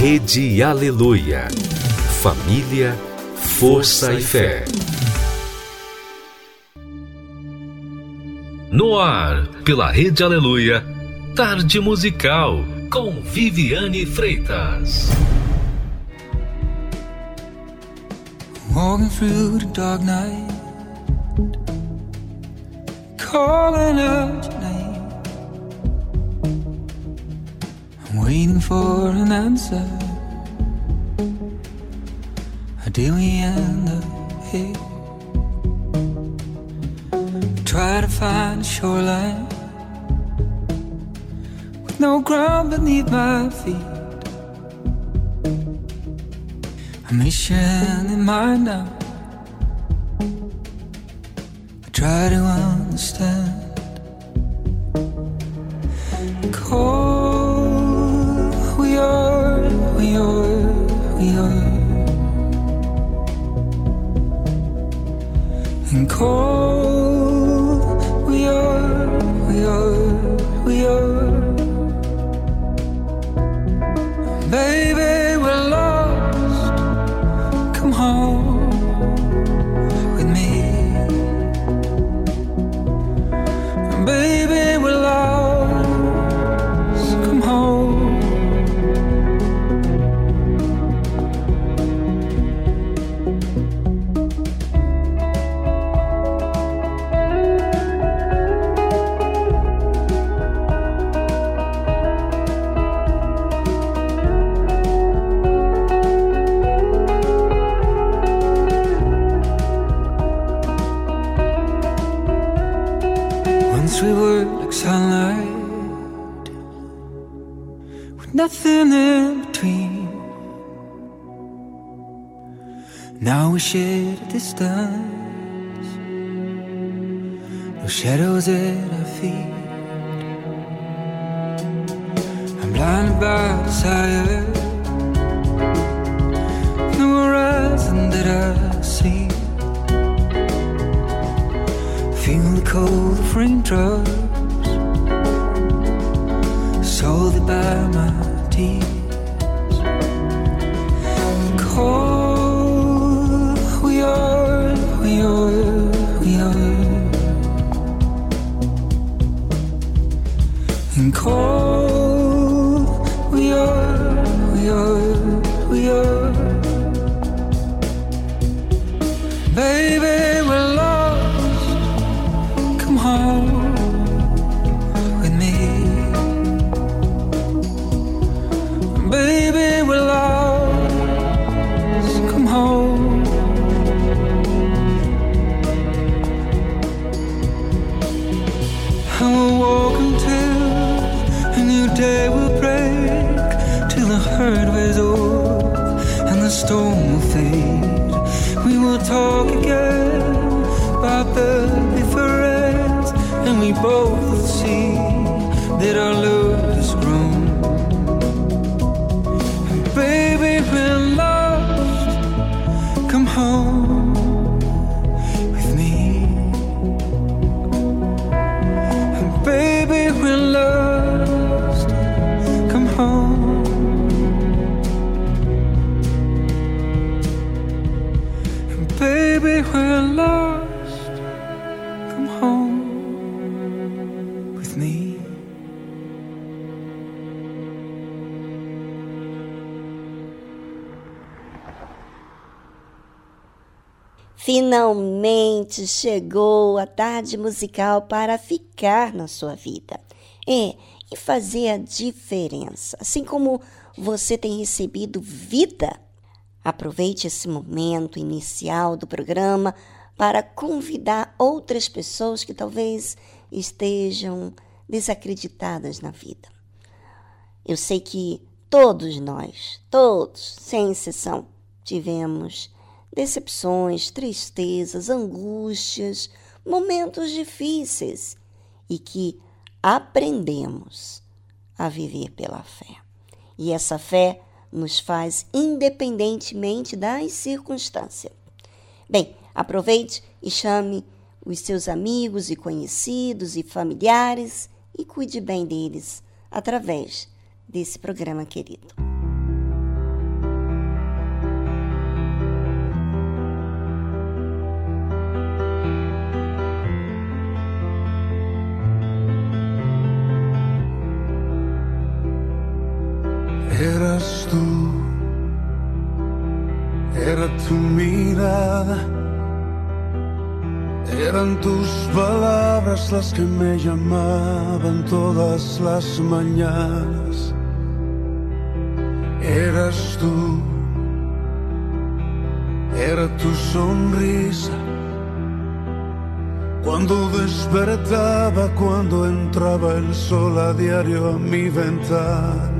Rede Aleluia. Família, força e fé. No ar, pela Rede Aleluia, Tarde Musical, com Viviane Freitas. Walking through the dark night, calling out I'm waiting for an answer. How did we end up here? Try to find a shoreline with no ground beneath my feet. A mission in mind now. I try to understand. Cold, cold, Now we share a distance, no shadows at our feet. I'm blinded by desire, no horizon that I see. Feel the cold of raindrops storm will fade. We will talk again about the difference, and we both Finalmente chegou a tarde musical para ficar na sua vida. É, e fazer a diferença. Assim como você tem recebido vida, aproveite esse momento inicial do programa para convidar outras pessoas que talvez estejam desacreditadas na vida. Eu sei que todos nós, todos, sem exceção, tivemos decepções, tristezas, angústias, momentos difíceis e que aprendemos a viver pela fé. E essa fé nos faz independentemente das circunstâncias. Bem, aproveite e chame os seus amigos e conhecidos e familiares e cuide bem deles através desse programa querido. Eras tú, era tu mirada, eran tus palabras las que me llamaban todas las mañanas. Eras tú, era tu sonrisa. Cuando despertaba, cuando entraba el sol a diario a mi ventana.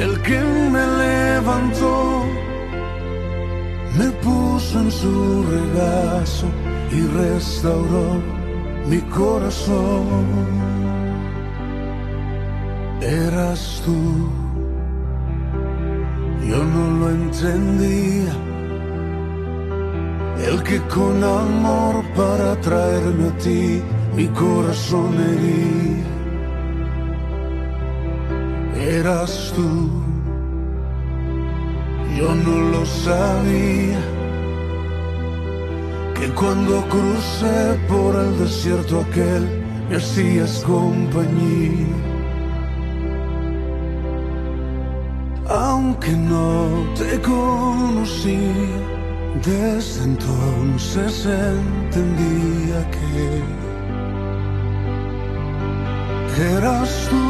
el que me levantó, me puso en su regazo y restauró mi corazón. Eras tú, yo no lo entendía, el que con amor para traerme a ti mi corazón hería eras tú. Yo no lo sabía, que cuando crucé por el desierto aquel me hacías compañía. Aunque no te conocí, desde entonces entendía que eras tú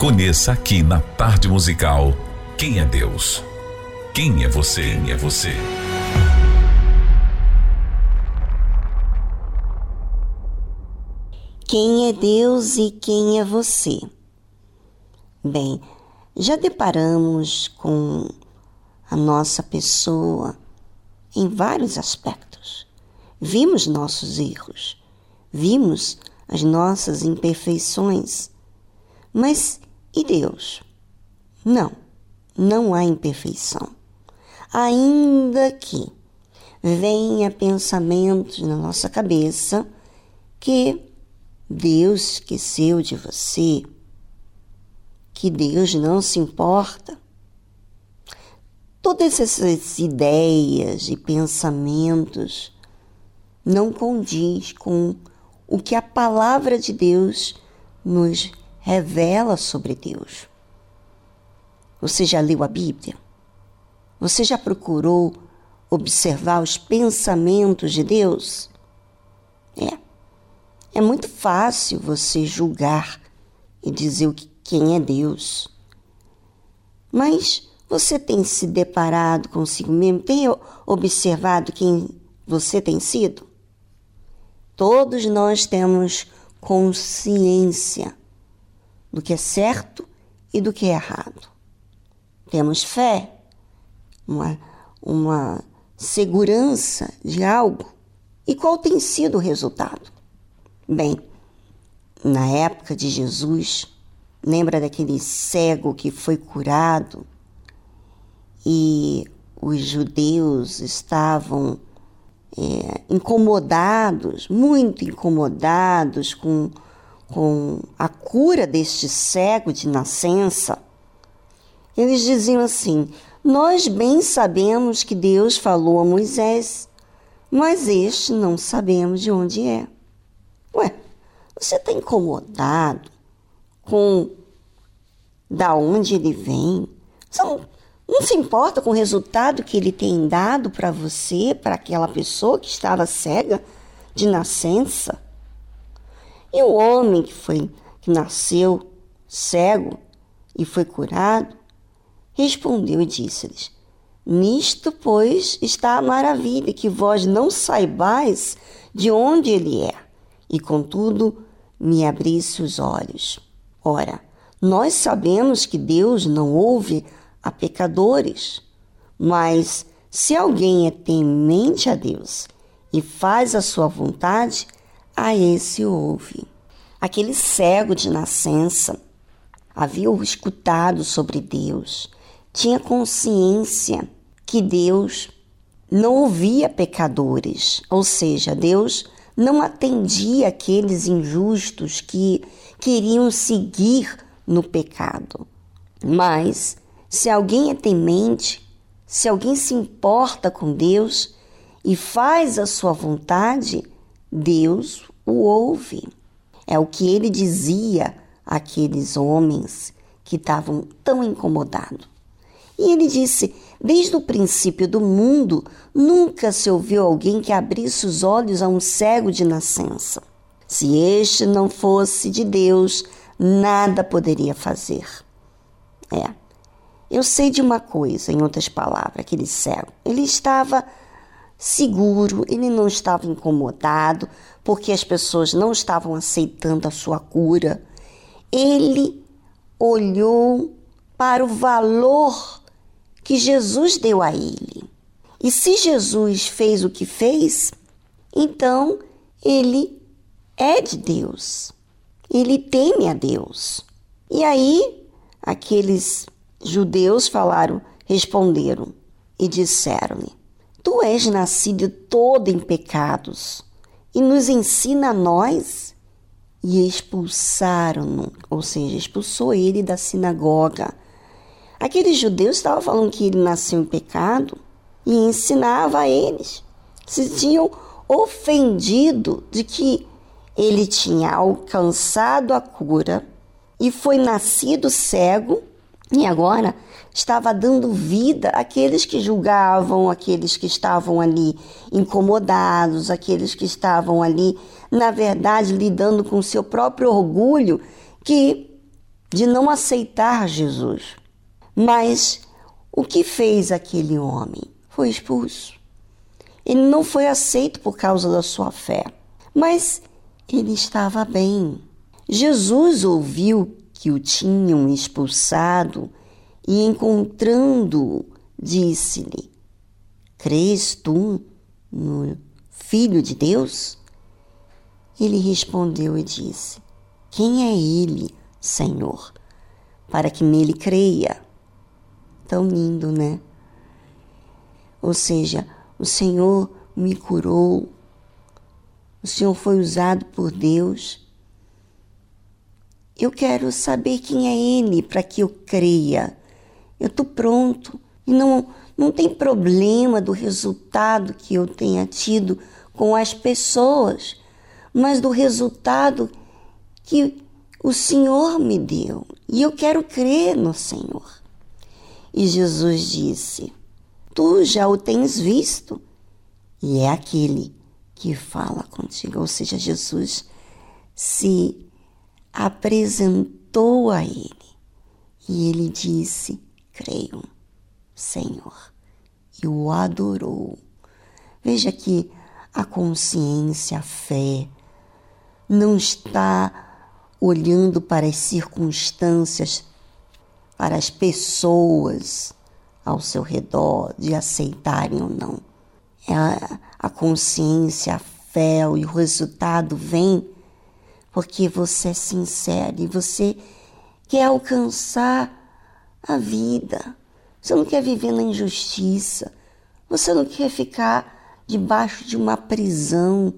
Conheça aqui na Tarde Musical quem é Deus. Quem é você? Quem é você? Quem é Deus e quem é você? Bem, já deparamos com a nossa pessoa em vários aspectos. Vimos nossos erros, vimos as nossas imperfeições, mas e Deus? Não, não há imperfeição. Ainda que venha pensamentos na nossa cabeça que Deus esqueceu de você, que Deus não se importa. Todas essas ideias e pensamentos não condiz com o que a palavra de Deus nos revela sobre Deus. Você já leu a Bíblia? Você já procurou observar os pensamentos de Deus? É. É muito fácil você julgar e dizer o que, quem é Deus. Mas você tem se deparado consigo mesmo? Tem observado quem você tem sido? Todos nós temos consciência do que é certo e do que é errado. Temos fé, uma, uma segurança de algo. E qual tem sido o resultado? Bem, na época de Jesus, lembra daquele cego que foi curado e os judeus estavam é, incomodados, muito incomodados com, com a cura deste cego de nascença. Eles diziam assim: Nós bem sabemos que Deus falou a Moisés, mas este não sabemos de onde é. Ué, você está incomodado com da onde ele vem? Você não, não se importa com o resultado que ele tem dado para você, para aquela pessoa que estava cega de nascença? E o homem que foi que nasceu cego e foi curado, respondeu e disse-lhes: Nisto, pois, está a maravilha, que vós não saibais de onde ele é e contudo me abrisse os olhos. Ora, nós sabemos que Deus não ouve a pecadores, mas se alguém é temente a Deus e faz a sua vontade, a esse ouve. Aquele cego de nascença havia escutado sobre Deus, tinha consciência que Deus não ouvia pecadores, ou seja, Deus não atendia aqueles injustos que queriam seguir no pecado. Mas, se alguém é temente, se alguém se importa com Deus e faz a sua vontade, Deus o ouve. É o que ele dizia àqueles homens que estavam tão incomodados. E ele disse: Desde o princípio do mundo, nunca se ouviu alguém que abrisse os olhos a um cego de nascença. Se este não fosse de Deus, nada poderia fazer. É. Eu sei de uma coisa, em outras palavras, aquele cego. Ele estava seguro, ele não estava incomodado, porque as pessoas não estavam aceitando a sua cura. Ele olhou para o valor que Jesus deu a ele. E se Jesus fez o que fez, então ele é de Deus. Ele teme a Deus. E aí aqueles judeus falaram, responderam e disseram-lhe: Tu és nascido todo em pecados e nos ensina a nós. e expulsaram-no, ou seja, expulsou ele da sinagoga. Aqueles judeus estavam falando que ele nasceu em pecado e ensinava a eles. Se tinham ofendido de que ele tinha alcançado a cura e foi nascido cego e agora estava dando vida àqueles que julgavam, aqueles que estavam ali incomodados, aqueles que estavam ali, na verdade, lidando com seu próprio orgulho que de não aceitar Jesus. Mas o que fez aquele homem? Foi expulso. Ele não foi aceito por causa da sua fé, mas ele estava bem. Jesus ouviu que o tinham expulsado e, encontrando-o, disse-lhe: Crês tu no Filho de Deus? Ele respondeu e disse: Quem é ele, Senhor, para que nele creia? Tão lindo, né? Ou seja, o Senhor me curou, o Senhor foi usado por Deus. Eu quero saber quem é Ele para que eu creia. Eu estou pronto. E não, não tem problema do resultado que eu tenha tido com as pessoas, mas do resultado que o Senhor me deu. E eu quero crer no Senhor. E Jesus disse: Tu já o tens visto, e é aquele que fala contigo. Ou seja, Jesus se apresentou a ele e ele disse: Creio, Senhor, e o adorou. Veja que a consciência, a fé, não está olhando para as circunstâncias, para as pessoas ao seu redor, de aceitarem ou não. É a, a consciência, a fé e o resultado vem porque você é sincero e você quer alcançar a vida. Você não quer viver na injustiça. Você não quer ficar debaixo de uma prisão,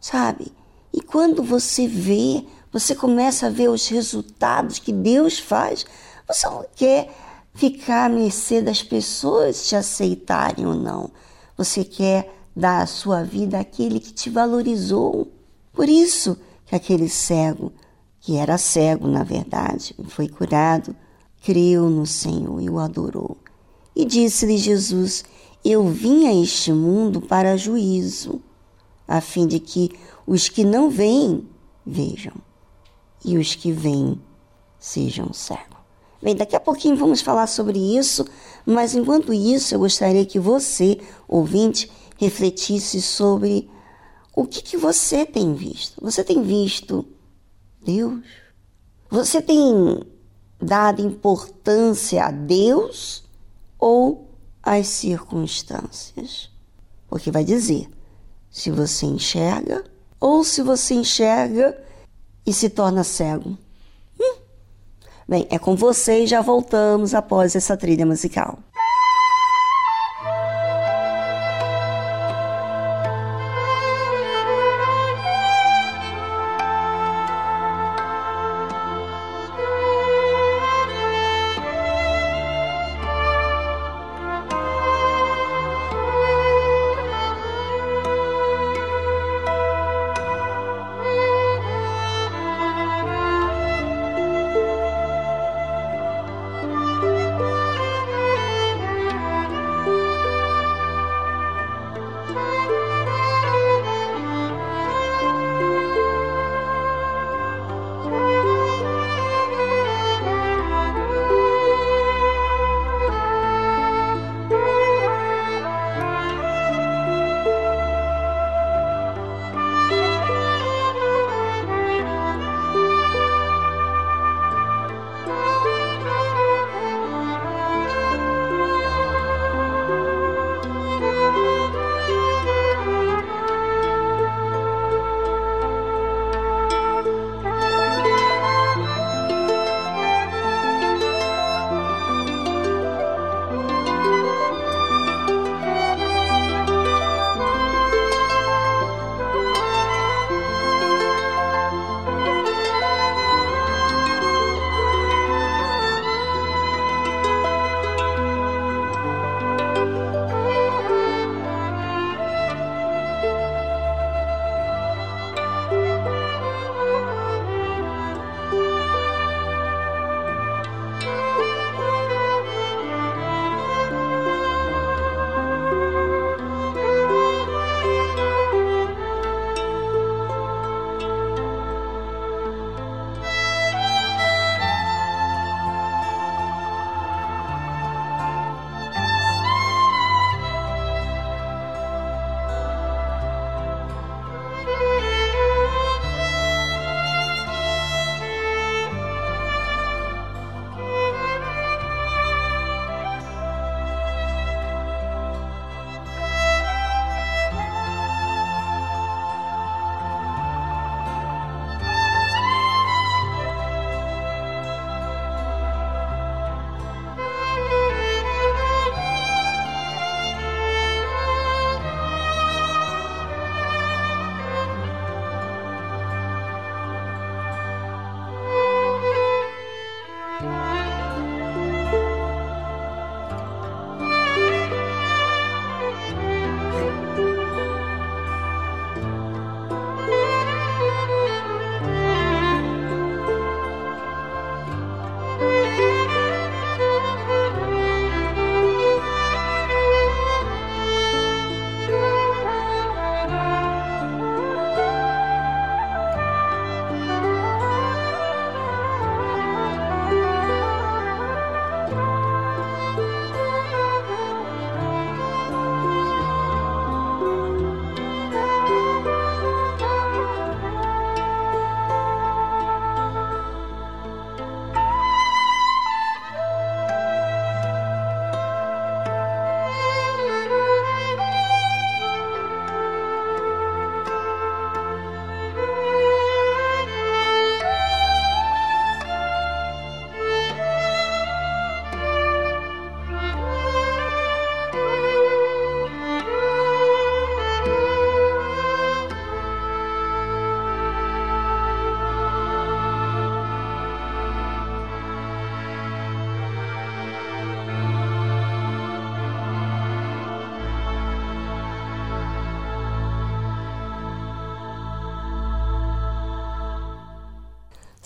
sabe? E quando você vê, você começa a ver os resultados que Deus faz, você não quer ficar à mercê das pessoas te aceitarem ou não. Você quer dar a sua vida àquele que te valorizou. Por isso que aquele cego, que era cego na verdade, foi curado, creu no Senhor e o adorou. E disse-lhe Jesus: Eu vim a este mundo para juízo, a fim de que os que não veem vejam, e os que veem sejam cegos. Bem, daqui a pouquinho vamos falar sobre isso, mas enquanto isso eu gostaria que você, ouvinte, refletisse sobre o que, que você tem visto. Você tem visto Deus? Você tem dado importância a Deus ou às circunstâncias? Porque vai dizer se você enxerga ou se você enxerga e se torna cego. Hum. Bem, é com você e já voltamos após essa trilha musical.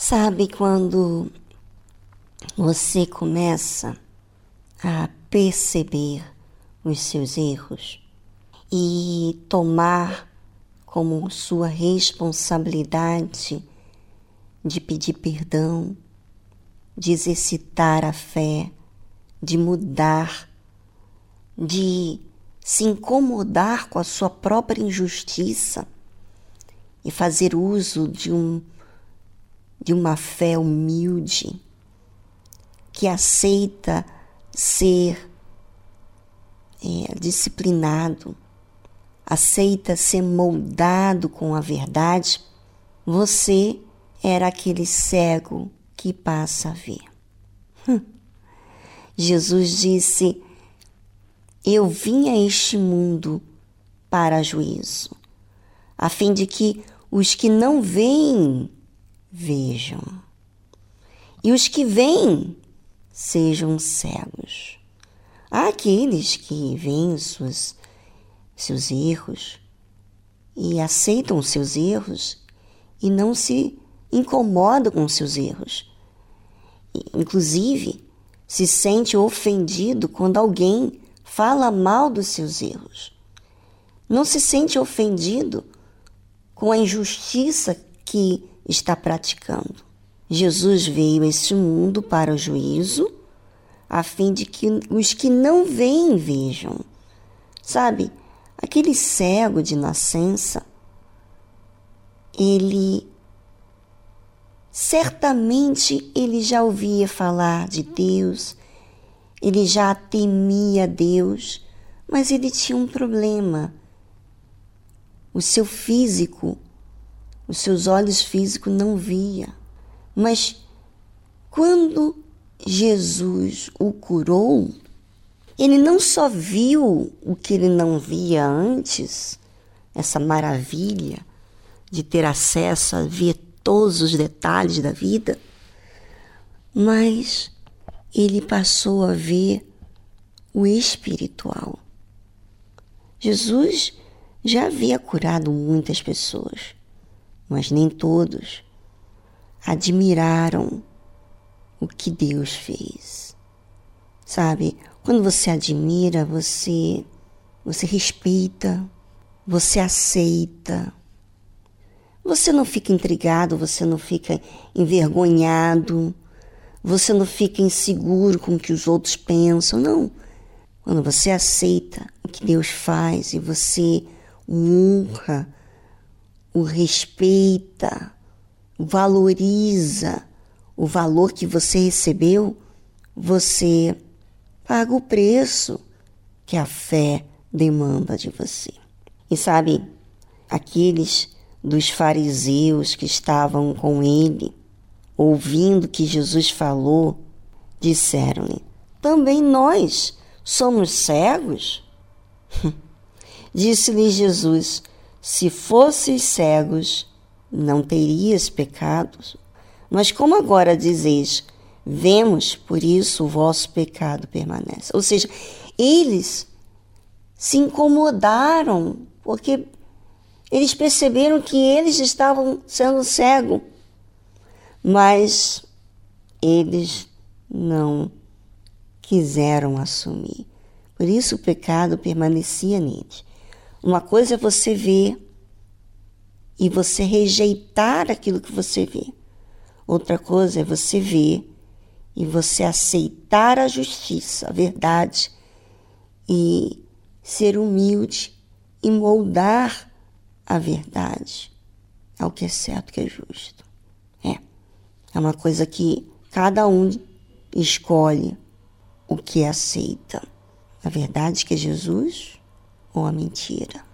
Sabe quando você começa a perceber os seus erros e tomar como sua responsabilidade de pedir perdão, de exercitar a fé, de mudar, de se incomodar com a sua própria injustiça e fazer uso de um de uma fé humilde que aceita ser é, disciplinado, aceita ser moldado com a verdade, você era aquele cego que passa a ver. Hum. Jesus disse: Eu vim a este mundo para juízo, a fim de que os que não veem vejam, e os que veem sejam cegos. Há aqueles que veem suas, seus erros e aceitam seus erros e não se incomodam com seus erros. Inclusive, se sente ofendido quando alguém fala mal dos seus erros. Não se sente ofendido com a injustiça que está praticando. Jesus veio a este mundo para o juízo, a fim de que os que não veem vejam. Sabe, aquele cego de nascença, ele certamente ele já ouvia falar de Deus, ele já temia Deus, mas ele tinha um problema. O seu físico os seus olhos físicos não via. Mas quando Jesus o curou, ele não só viu o que ele não via antes, essa maravilha de ter acesso a ver todos os detalhes da vida, mas ele passou a ver o espiritual. Jesus já havia curado muitas pessoas, mas nem todos admiraram o que Deus fez. Sabe, quando você admira, você você respeita, você aceita. Você não fica intrigado, você não fica envergonhado, você não fica inseguro com o que os outros pensam, não. Quando você aceita o que Deus faz e você honra, o respeita, valoriza o valor que você recebeu, você paga o preço que a fé demanda de você. E sabe, aqueles dos fariseus que estavam com ele, ouvindo que Jesus falou, disseram-lhe: Também nós somos cegos? Disse-lhe Jesus: se fosses cegos, não terias pecados. Mas como agora dizeis, vemos, por isso o vosso pecado permanece. Ou seja, eles se incomodaram, porque eles perceberam que eles estavam sendo cegos, mas eles não quiseram assumir. Por isso o pecado permanecia neles. Uma coisa é você ver e você rejeitar aquilo que você vê. Outra coisa é você ver e você aceitar a justiça, a verdade e ser humilde e moldar a verdade ao que é certo, que é justo. É. É uma coisa que cada um escolhe o que aceita. A verdade que é Jesus ou a mentira.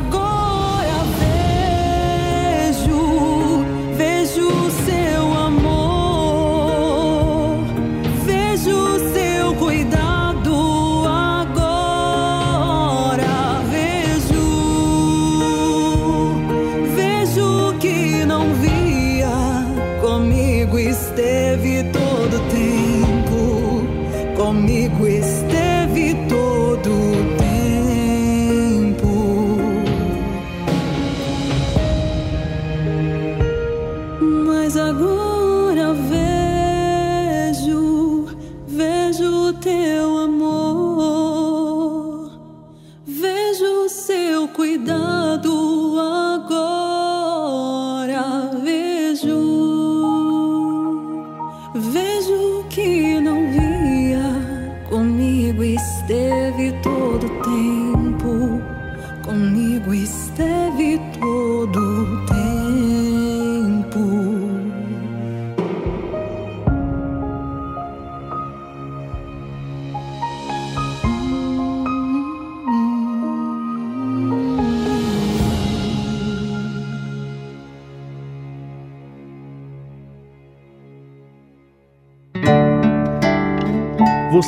Go.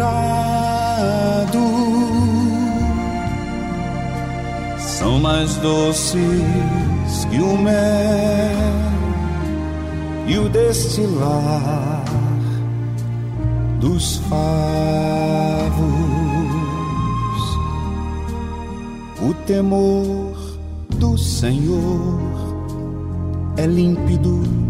depurado, são mais doces que o mel e o destilar dos favos. O temor do Senhor é límpido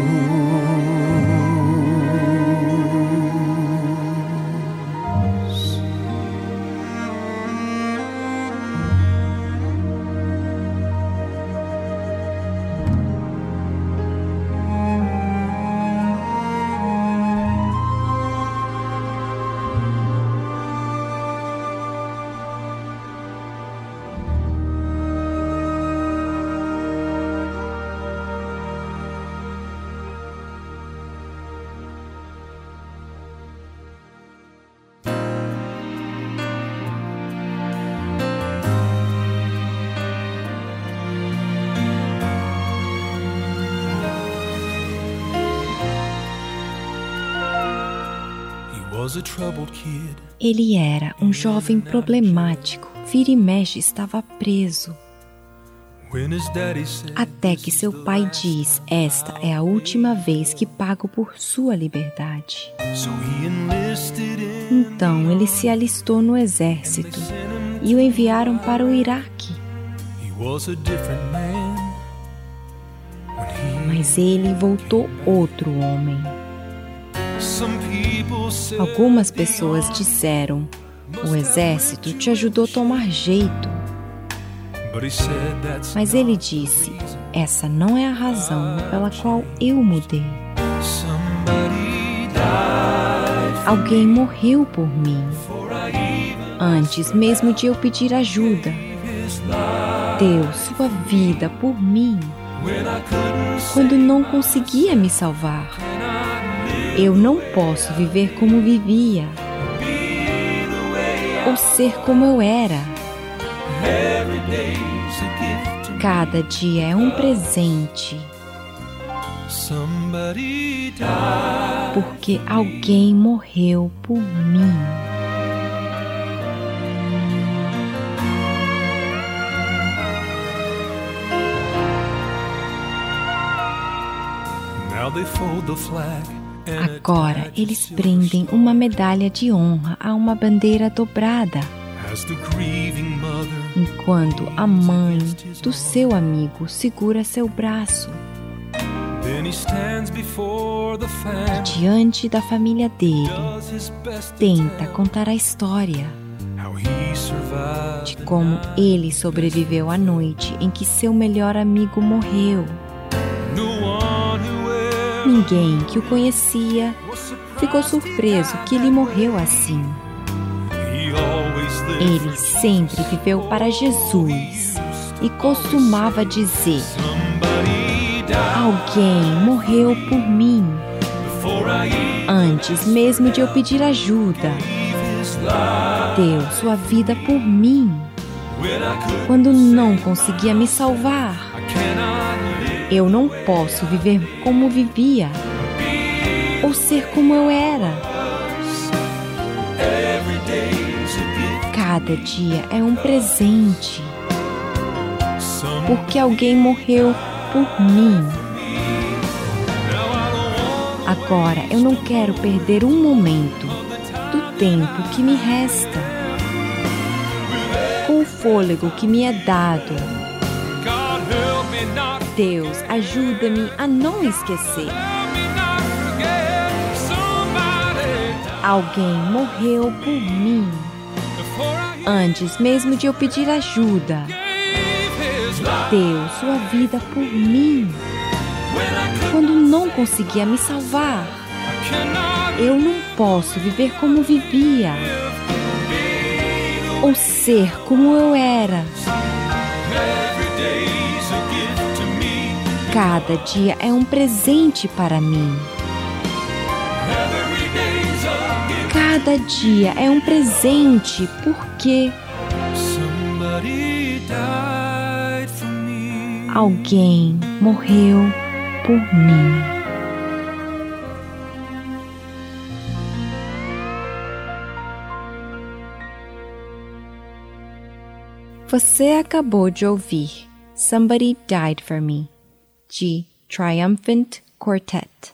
Ele era um jovem problemático. Vira e mexe estava preso. Até que seu pai diz: Esta é a última vez que pago por sua liberdade. Então ele se alistou no exército e o enviaram para o Iraque. Mas ele voltou outro homem. Algumas pessoas disseram: O exército te ajudou a tomar jeito. Mas ele disse: Essa não é a razão pela qual eu mudei. Alguém morreu por mim antes mesmo de eu pedir ajuda. Deu sua vida por mim. quando não conseguia me salvar. Eu não posso viver como vivia ou ser como eu era. Cada dia é um presente. Porque alguém morreu por mim. Agora eles prendem uma medalha de honra a uma bandeira dobrada. Enquanto a mãe do seu amigo segura seu braço. Diante da família dele, tenta contar a história de como ele sobreviveu à noite em que seu melhor amigo morreu. Ninguém que o conhecia ficou surpreso que ele morreu assim. Ele sempre viveu para Jesus e costumava dizer: Alguém morreu por mim antes mesmo de eu pedir ajuda. Deu sua vida por mim quando não conseguia me salvar. Eu não posso viver como vivia ou ser como eu era. Cada dia é um presente, porque alguém morreu por mim. Agora eu não quero perder um momento do tempo que me resta, com o fôlego que me é dado Deus, ajuda-me a não esquecer. Alguém morreu por mim antes mesmo de eu pedir ajuda. Deu sua vida por mim quando não conseguia me salvar. Eu não posso viver como vivia ou ser como eu era. Cada dia é um presente para mim. Cada dia é um presente porque alguém morreu por mim. Você acabou de ouvir Somebody Died for Me G. Triumphant Quartet.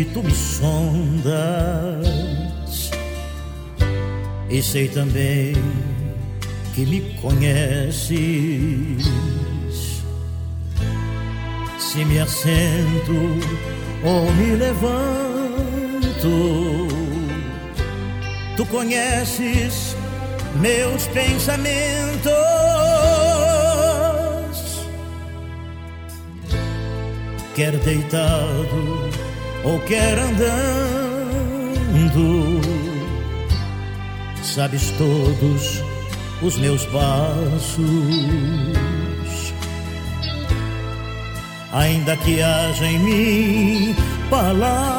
Que tu me sondas e sei também que me conheces. Se me assento ou me levanto, tu conheces meus pensamentos. Quer deitado ou quer andando, sabes todos os meus passos. Ainda que haja em mim palavras,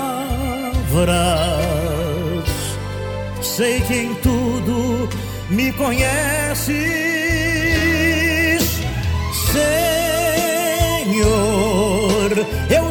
sei que em tudo me conheces, Senhor. Eu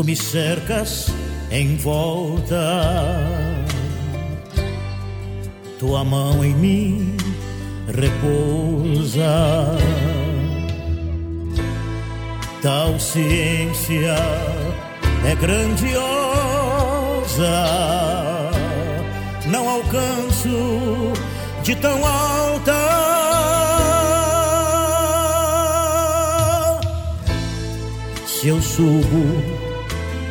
Tu me cercas em volta, tua mão em mim repousa. Tal ciência é grandiosa, não alcanço de tão alta. Se eu subo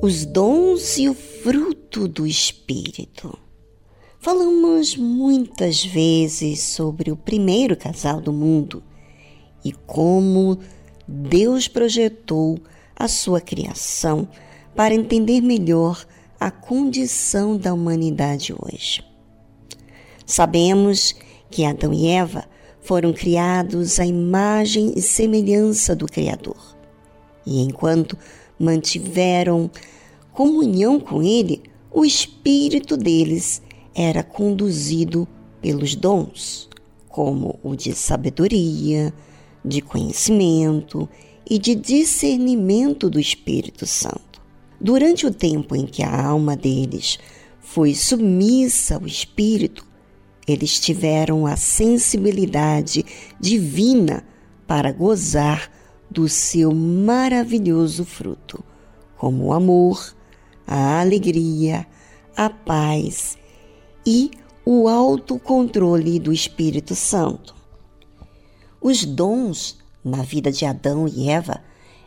Os dons e o fruto do Espírito. Falamos muitas vezes sobre o primeiro casal do mundo e como Deus projetou a sua criação para entender melhor a condição da humanidade hoje. Sabemos que Adão e Eva foram criados à imagem e semelhança do Criador. E enquanto mantiveram comunhão com Ele, o espírito deles era conduzido pelos dons, como o de sabedoria, de conhecimento e de discernimento do Espírito Santo. Durante o tempo em que a alma deles foi submissa ao Espírito, eles tiveram a sensibilidade divina para gozar do seu maravilhoso fruto, como o amor, a alegria, a paz e o autocontrole do Espírito Santo. Os dons na vida de Adão e Eva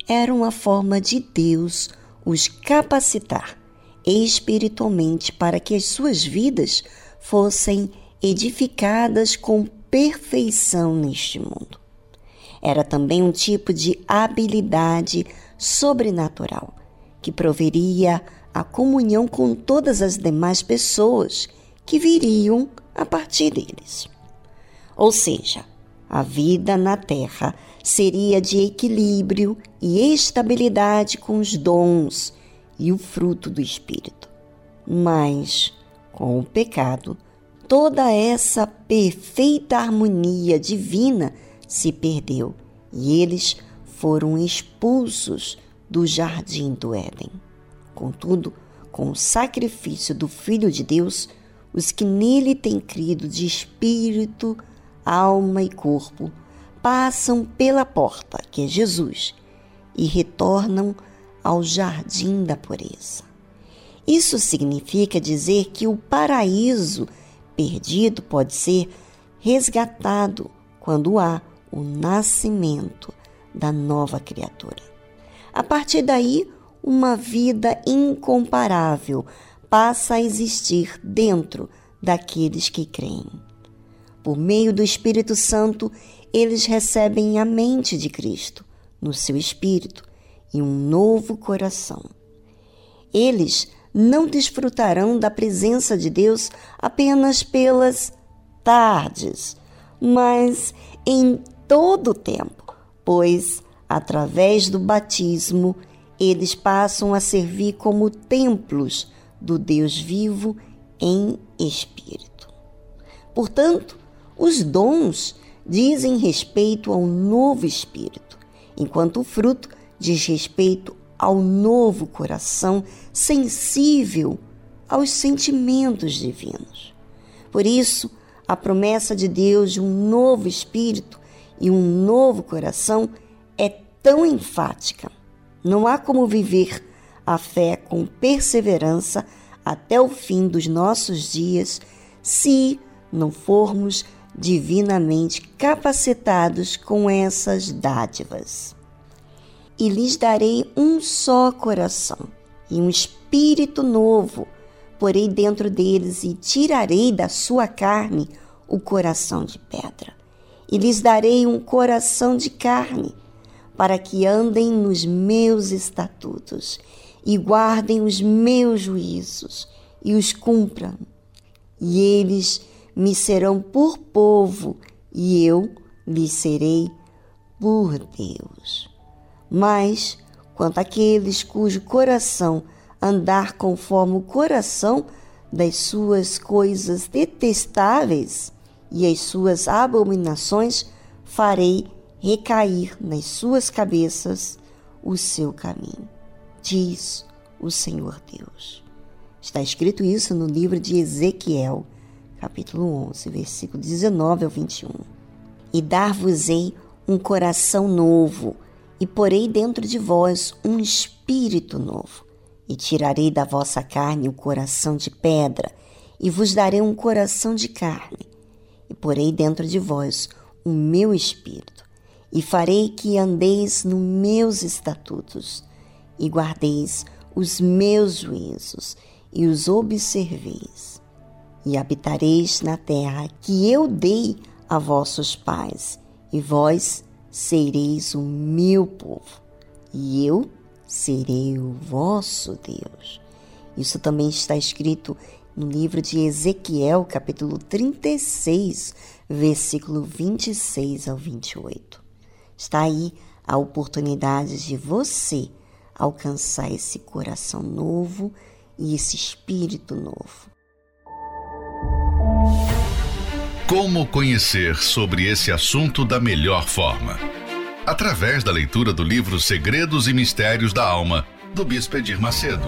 eram uma forma de Deus os capacitar espiritualmente para que as suas vidas fossem edificadas com perfeição neste mundo. Era também um tipo de habilidade sobrenatural que proveria a comunhão com todas as demais pessoas que viriam a partir deles. Ou seja, a vida na Terra seria de equilíbrio e estabilidade com os dons e o fruto do Espírito. Mas, com o pecado, toda essa perfeita harmonia divina se perdeu e eles foram expulsos do jardim do Éden. Contudo, com o sacrifício do Filho de Deus, os que nele têm crido de espírito, alma e corpo passam pela porta, que é Jesus, e retornam ao jardim da pureza. Isso significa dizer que o paraíso perdido pode ser resgatado quando há o nascimento da nova criatura. A partir daí, uma vida incomparável passa a existir dentro daqueles que creem. Por meio do Espírito Santo, eles recebem a mente de Cristo no seu espírito e um novo coração. Eles não desfrutarão da presença de Deus apenas pelas tardes, mas em todo o tempo, pois, através do batismo, eles passam a servir como templos do Deus vivo em espírito. Portanto, os dons dizem respeito ao novo espírito, enquanto o fruto diz respeito ao novo coração sensível aos sentimentos divinos. Por isso, a promessa de Deus de um novo espírito e um novo coração é tão enfática. Não há como viver a fé com perseverança até o fim dos nossos dias se não formos divinamente capacitados com essas dádivas e lhes darei um só coração e um espírito novo. Porei dentro deles e tirarei da sua carne o coração de pedra. E lhes darei um coração de carne, para que andem nos meus estatutos e guardem os meus juízos e os cumpram. E eles me serão por povo, e eu lhes serei por Deus. Mas, quanto àqueles cujo coração andar conforme o coração das suas coisas detestáveis e as suas abominações, farei recair nas suas cabeças o seu caminho. diz o Senhor Deus. Está escrito isso no livro de Ezequiel, capítulo 11, versículo 19 ao 21. E dar-vos-ei um coração novo, e porei dentro de vós um espírito novo. E tirarei da vossa carne o coração de pedra, e vos darei um coração de carne. E porei dentro de vós o meu espírito, e farei que andeis nos meus estatutos, e guardeis os meus juízos, e os observeis. E habitareis na terra que eu dei a vossos pais, e vós sereis o meu povo, e eu serei o vosso Deus. Isso também está escrito no livro de Ezequiel, capítulo 36, versículo 26 ao 28. Está aí a oportunidade de você alcançar esse coração novo e esse espírito novo. Como conhecer sobre esse assunto da melhor forma? Através da leitura do livro Segredos e Mistérios da Alma, do Bispo Edir Macedo.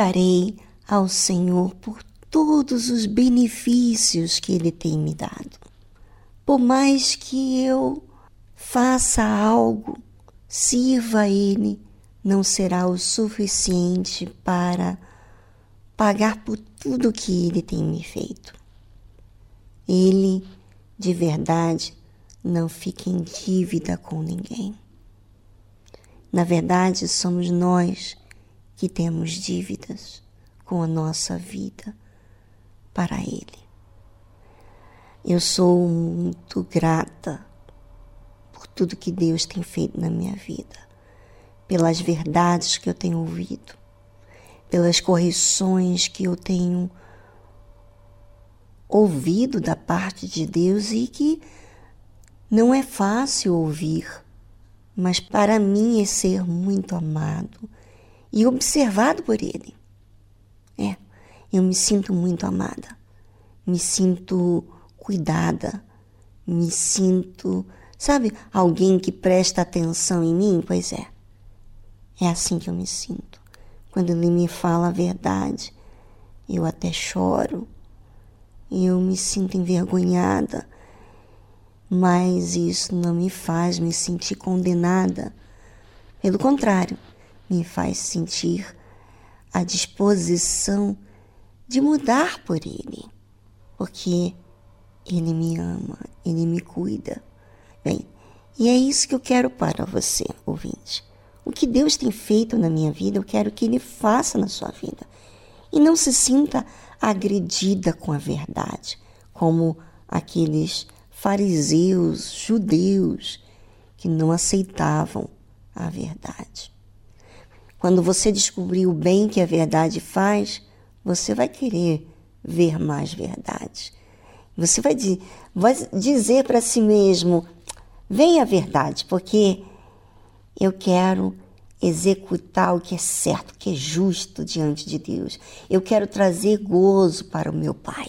darei ao Senhor por todos os benefícios que Ele tem me dado. Por mais que eu faça algo, sirva a Ele, não será o suficiente para pagar por tudo que Ele tem me feito. Ele, de verdade, não fica em dívida com ninguém. Na verdade, somos nós que temos dívidas com a nossa vida para Ele. Eu sou muito grata por tudo que Deus tem feito na minha vida, pelas verdades que eu tenho ouvido, pelas correções que eu tenho ouvido da parte de Deus e que não é fácil ouvir, mas para mim é ser muito amado e observado por Ele. É, eu me sinto muito amada, me sinto cuidada, me sinto, sabe, alguém que presta atenção em mim? Pois é, é assim que eu me sinto. Quando Ele me fala a verdade, eu até choro, eu me sinto envergonhada, mas isso não me faz me sentir condenada. Pelo contrário, me faz sentir a disposição de mudar por Ele, porque Ele me ama, Ele me cuida. Bem, e é isso que eu quero para você, ouvinte. O que Deus tem feito na minha vida, eu quero que Ele faça na sua vida. E não se sinta agredida com a verdade, como aqueles fariseus, judeus, que não aceitavam a verdade. Quando você descobrir o bem que a verdade faz, você vai querer ver mais verdade. Você vai, vai dizer para si mesmo: vem a verdade, porque eu quero executar o que é certo, o que é justo diante de Deus. Eu quero trazer gozo para o meu Pai.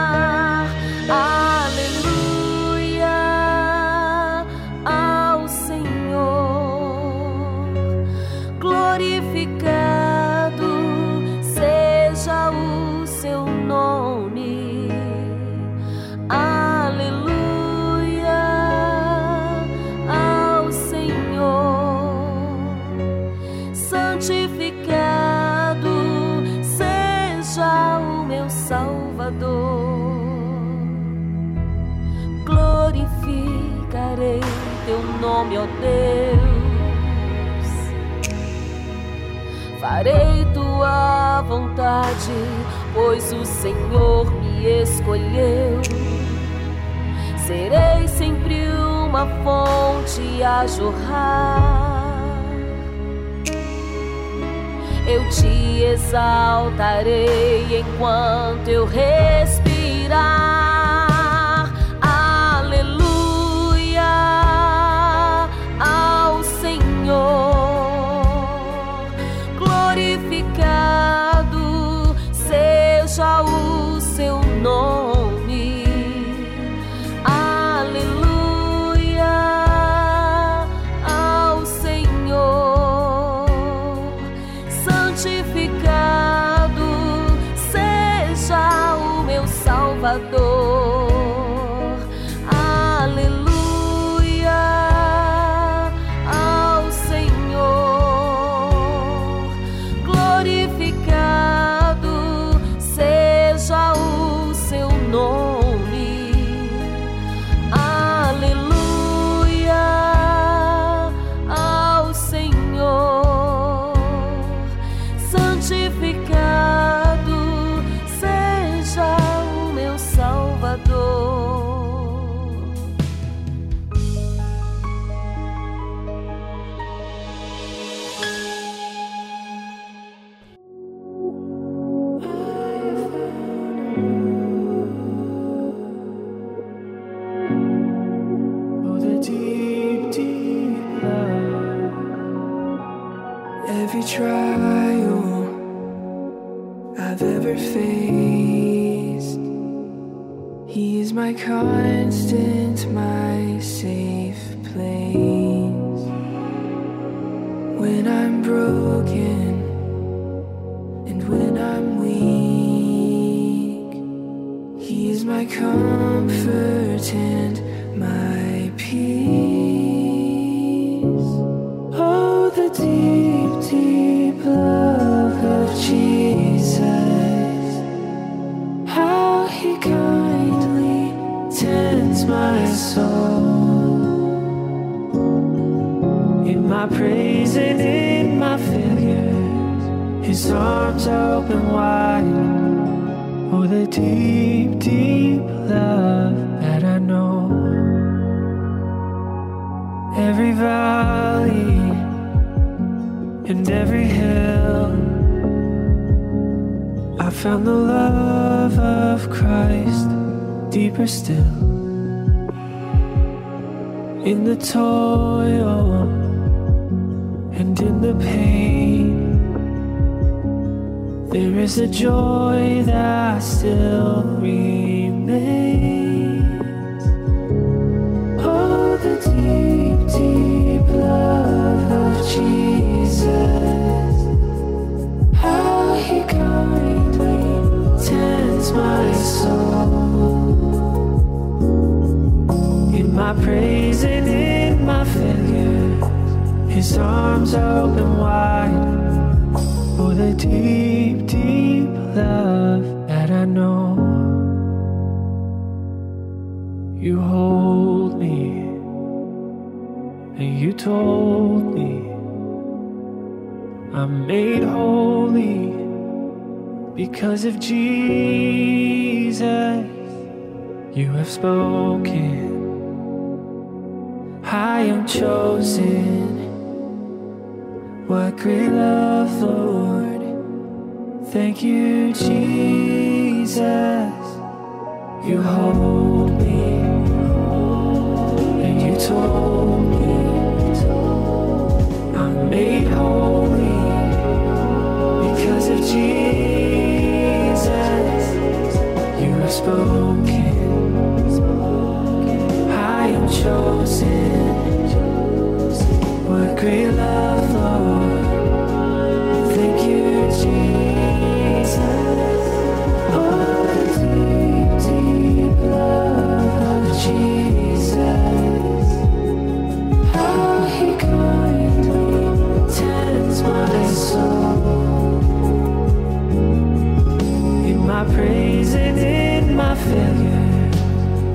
Aleluia nome, ó Deus. Farei tua vontade, pois o Senhor me escolheu. Serei sempre uma fonte a jorrar. Eu te exaltarei enquanto eu respirar. His arms open wide. for the deep, deep love that I know. You hold me, and you told me I'm made holy because of Jesus. You have spoken, I am chosen. What great love, Lord. Thank you, Jesus. You hold me, and you told me I'm made holy because of Jesus. You have spoken, I am chosen. What great love, Lord. Thank you, Jesus. Oh, the deep, deep love of Jesus. How he tends my soul. In my praise and in my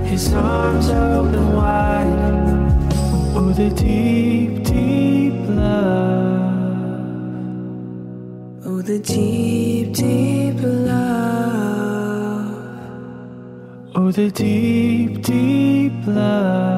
his arms open wide. Oh, the deep love. Oh, the deep, deep love. Oh, the deep, deep love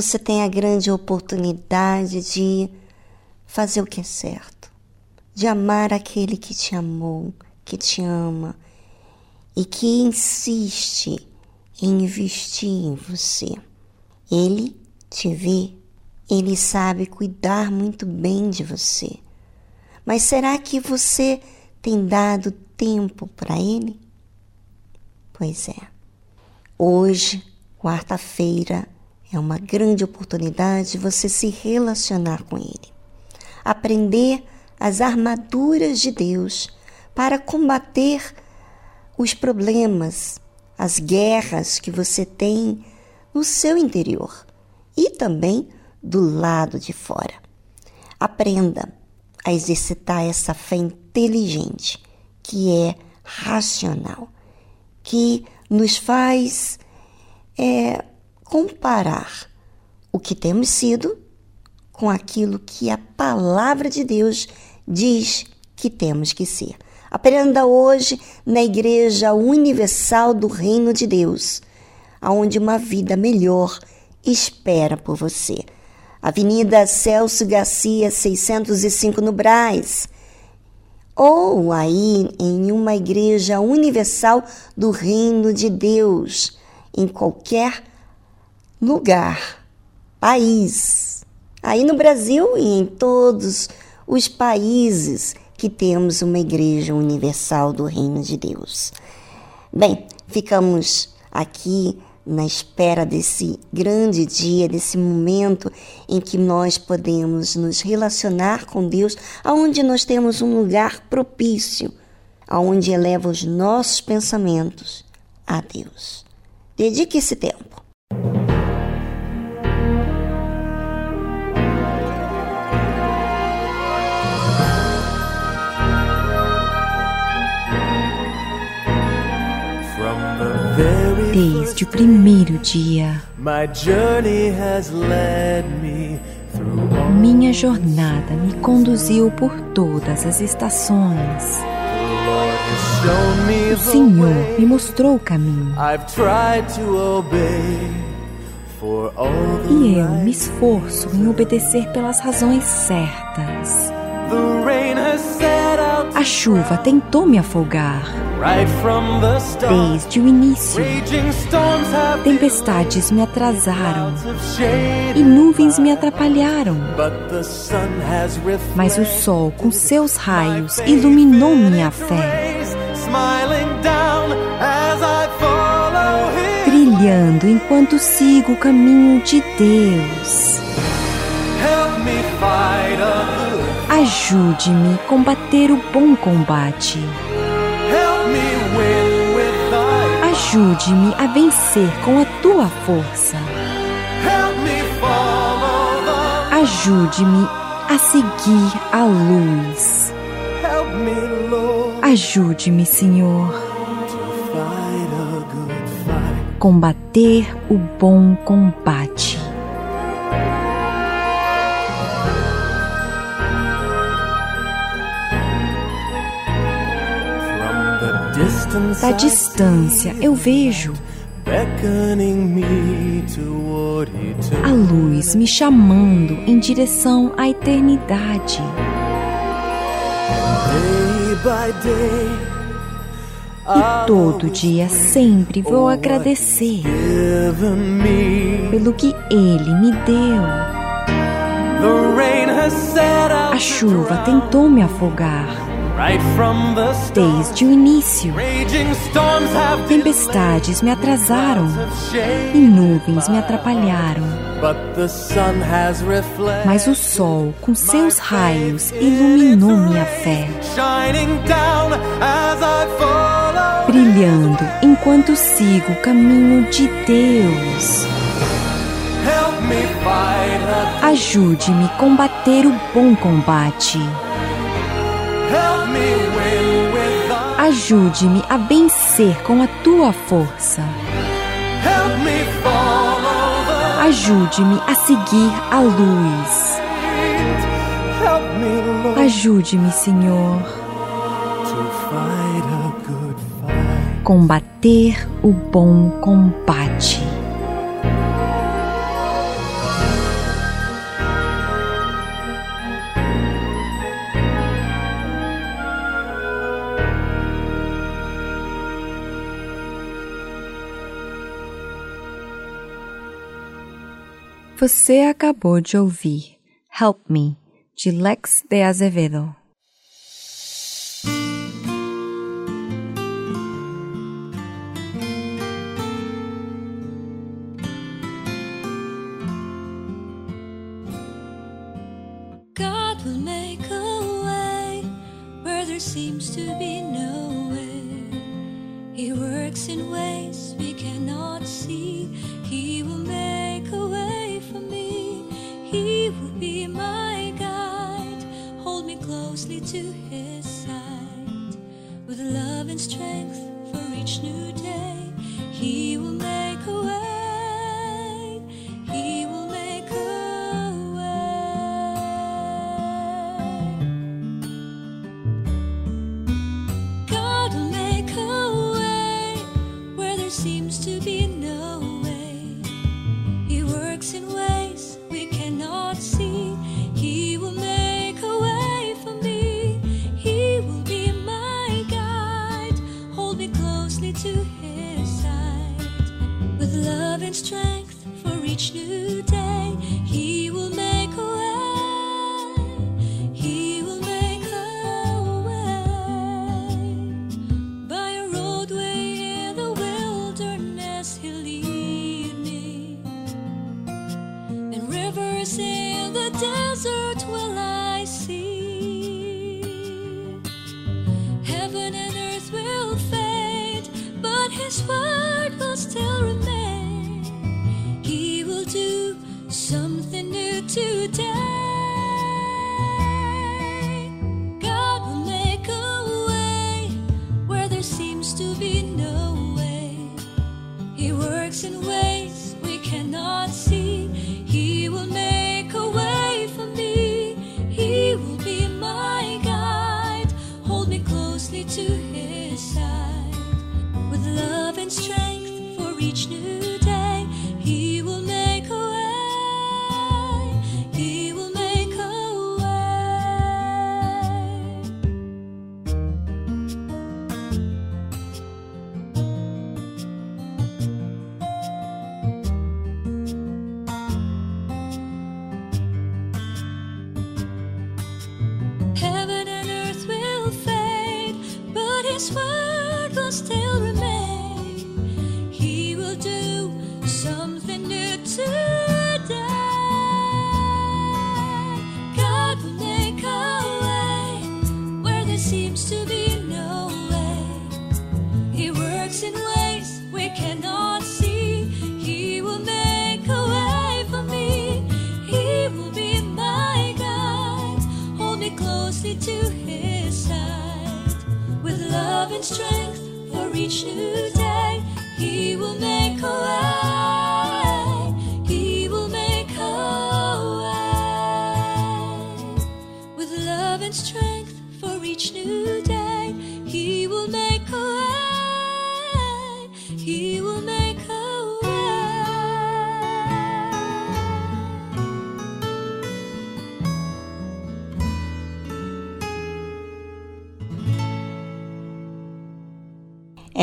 você tem a grande oportunidade de fazer o que é certo, de amar aquele que te amou, que te ama e que insiste em investir em você. Ele te vê, ele sabe cuidar muito bem de você. Mas será que você tem dado tempo para ele? Pois é. Hoje, quarta-feira, é uma grande oportunidade de você se relacionar com ele. Aprender as armaduras de Deus para combater os problemas, as guerras que você tem no seu interior e também do lado de fora. Aprenda a exercitar essa fé inteligente, que é racional, que nos faz é, comparar o que temos sido com aquilo que a palavra de Deus diz que temos que ser. Aprenda hoje na Igreja Universal do Reino de Deus, aonde uma vida melhor espera por você. Avenida Celso Garcia, 605 no Braz. Ou aí em uma igreja universal do Reino de Deus, em qualquer lugar, país. Aí no Brasil e em todos os países que temos uma Igreja Universal do Reino de Deus. Bem, ficamos aqui na espera desse grande dia, desse momento em que nós podemos nos relacionar com Deus, aonde nós temos um lugar propício, aonde eleva os nossos pensamentos a Deus. Dedique esse tempo. Desde o primeiro dia, minha jornada me conduziu por todas as estações. O Senhor me mostrou o caminho. E eu me esforço em obedecer pelas razões certas. A chuva tentou me afogar. Desde o início, tempestades me atrasaram e nuvens me atrapalharam. Mas o sol, com seus raios, iluminou minha fé, brilhando enquanto sigo o caminho de Deus. Ajude-me a combater o bom combate. Ajude-me a vencer com a tua força. Ajude-me a seguir a luz. Ajude-me, Senhor. Combater o bom combate. Da distância eu vejo. A luz me chamando em direção à eternidade. E todo dia sempre vou agradecer pelo que Ele me deu. A chuva tentou me afogar Desde o início, tempestades me atrasaram e nuvens me atrapalharam. Mas o sol, com seus raios, iluminou minha fé, brilhando enquanto sigo o caminho de Deus. Ajude-me a combater o bom combate. Ajude-me a vencer com a tua força. Ajude-me a seguir a luz. Ajude-me, Senhor. Combater o bom combate. Você acabou de ouvir Help Me, de Lex de Azevedo. God will make a way where there seems to be no way. He works in ways we cannot see. He He will be my guide. Hold me closely to his side. With love and strength for each new day, he will make a way. He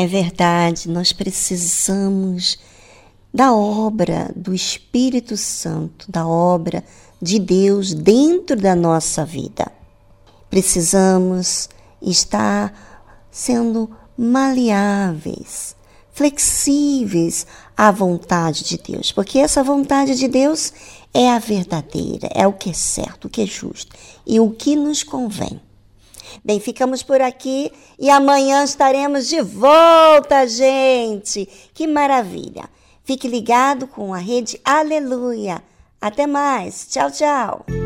É verdade, nós precisamos da obra do Espírito Santo, da obra de Deus dentro da nossa vida. Precisamos estar sendo maleáveis, flexíveis à vontade de Deus, porque essa vontade de Deus é a verdadeira, é o que é certo, o que é justo e o que nos convém. Bem, ficamos por aqui e amanhã estaremos de volta, gente. Que maravilha! Fique ligado com a rede Aleluia. Até mais. Tchau, tchau.